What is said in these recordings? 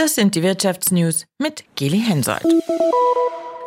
Das sind die Wirtschaftsnews mit Geli Hensoldt.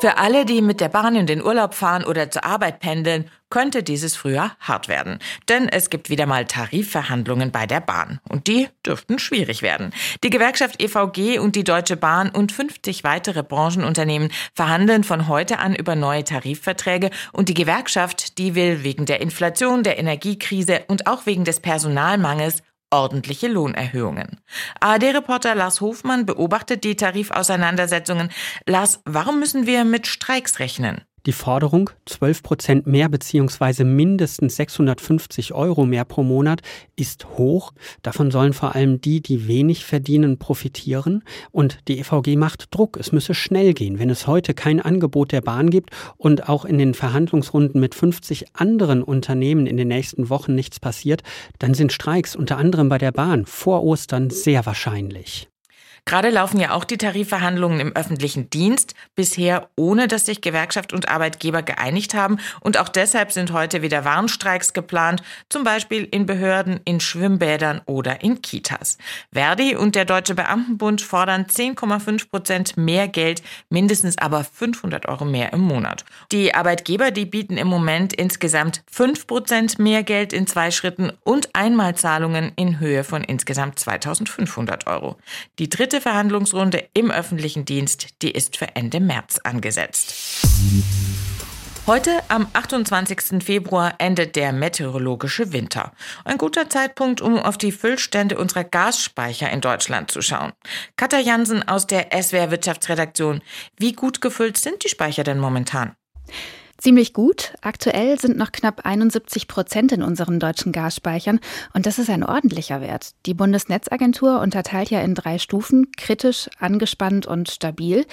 Für alle, die mit der Bahn in den Urlaub fahren oder zur Arbeit pendeln, könnte dieses Frühjahr hart werden. Denn es gibt wieder mal Tarifverhandlungen bei der Bahn. Und die dürften schwierig werden. Die Gewerkschaft EVG und die Deutsche Bahn und 50 weitere Branchenunternehmen verhandeln von heute an über neue Tarifverträge. Und die Gewerkschaft, die will wegen der Inflation, der Energiekrise und auch wegen des Personalmangels ordentliche Lohnerhöhungen. ARD-Reporter Lars Hofmann beobachtet die Tarifauseinandersetzungen. Lars, warum müssen wir mit Streiks rechnen? Die Forderung 12 Prozent mehr bzw. mindestens 650 Euro mehr pro Monat ist hoch. Davon sollen vor allem die, die wenig verdienen, profitieren. Und die EVG macht Druck. Es müsse schnell gehen. Wenn es heute kein Angebot der Bahn gibt und auch in den Verhandlungsrunden mit 50 anderen Unternehmen in den nächsten Wochen nichts passiert, dann sind Streiks unter anderem bei der Bahn vor Ostern sehr wahrscheinlich. Gerade laufen ja auch die Tarifverhandlungen im öffentlichen Dienst, bisher ohne dass sich Gewerkschaft und Arbeitgeber geeinigt haben. Und auch deshalb sind heute wieder Warnstreiks geplant, zum Beispiel in Behörden, in Schwimmbädern oder in Kitas. Verdi und der Deutsche Beamtenbund fordern 10,5 Prozent mehr Geld, mindestens aber 500 Euro mehr im Monat. Die Arbeitgeber, die bieten im Moment insgesamt 5 Prozent mehr Geld in zwei Schritten und Einmalzahlungen in Höhe von insgesamt 2500 Euro. Die dritte dritte Verhandlungsrunde im öffentlichen Dienst, die ist für Ende März angesetzt. Heute, am 28. Februar, endet der meteorologische Winter. Ein guter Zeitpunkt, um auf die Füllstände unserer Gasspeicher in Deutschland zu schauen. Katja Jansen aus der SWR Wirtschaftsredaktion. Wie gut gefüllt sind die Speicher denn momentan? Ziemlich gut. Aktuell sind noch knapp 71 Prozent in unseren deutschen Gasspeichern und das ist ein ordentlicher Wert. Die Bundesnetzagentur unterteilt ja in drei Stufen, kritisch, angespannt und stabil.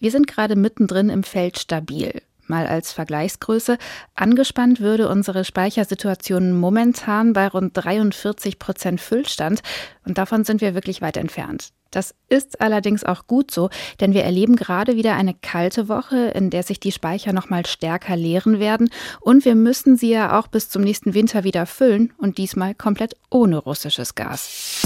Wir sind gerade mittendrin im Feld stabil. Mal als Vergleichsgröße. Angespannt würde unsere Speichersituation momentan bei rund 43 Prozent Füllstand und davon sind wir wirklich weit entfernt. Das ist allerdings auch gut so, denn wir erleben gerade wieder eine kalte Woche, in der sich die Speicher noch mal stärker leeren werden und wir müssen sie ja auch bis zum nächsten Winter wieder füllen und diesmal komplett ohne russisches Gas.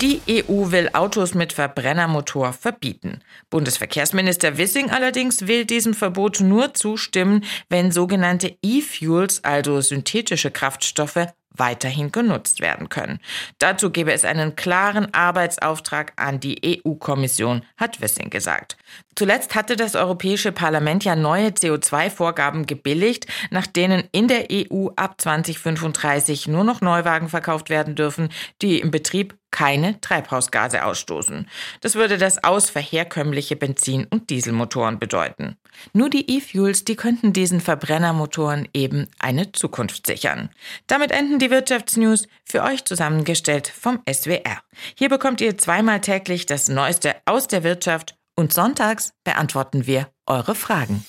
Die EU will Autos mit Verbrennermotor verbieten. Bundesverkehrsminister Wissing allerdings will diesem Verbot nur zustimmen, wenn sogenannte E-Fuels, also synthetische Kraftstoffe, weiterhin genutzt werden können. Dazu gebe es einen klaren Arbeitsauftrag an die EU-Kommission, hat Wissing gesagt. Zuletzt hatte das Europäische Parlament ja neue CO2-Vorgaben gebilligt, nach denen in der EU ab 2035 nur noch Neuwagen verkauft werden dürfen, die im Betrieb keine Treibhausgase ausstoßen. Das würde das Aus für herkömmliche Benzin- und Dieselmotoren bedeuten. Nur die E-Fuels, die könnten diesen Verbrennermotoren eben eine Zukunft sichern. Damit enden die Wirtschaftsnews für euch zusammengestellt vom SWR. Hier bekommt ihr zweimal täglich das Neueste aus der Wirtschaft und sonntags beantworten wir eure Fragen.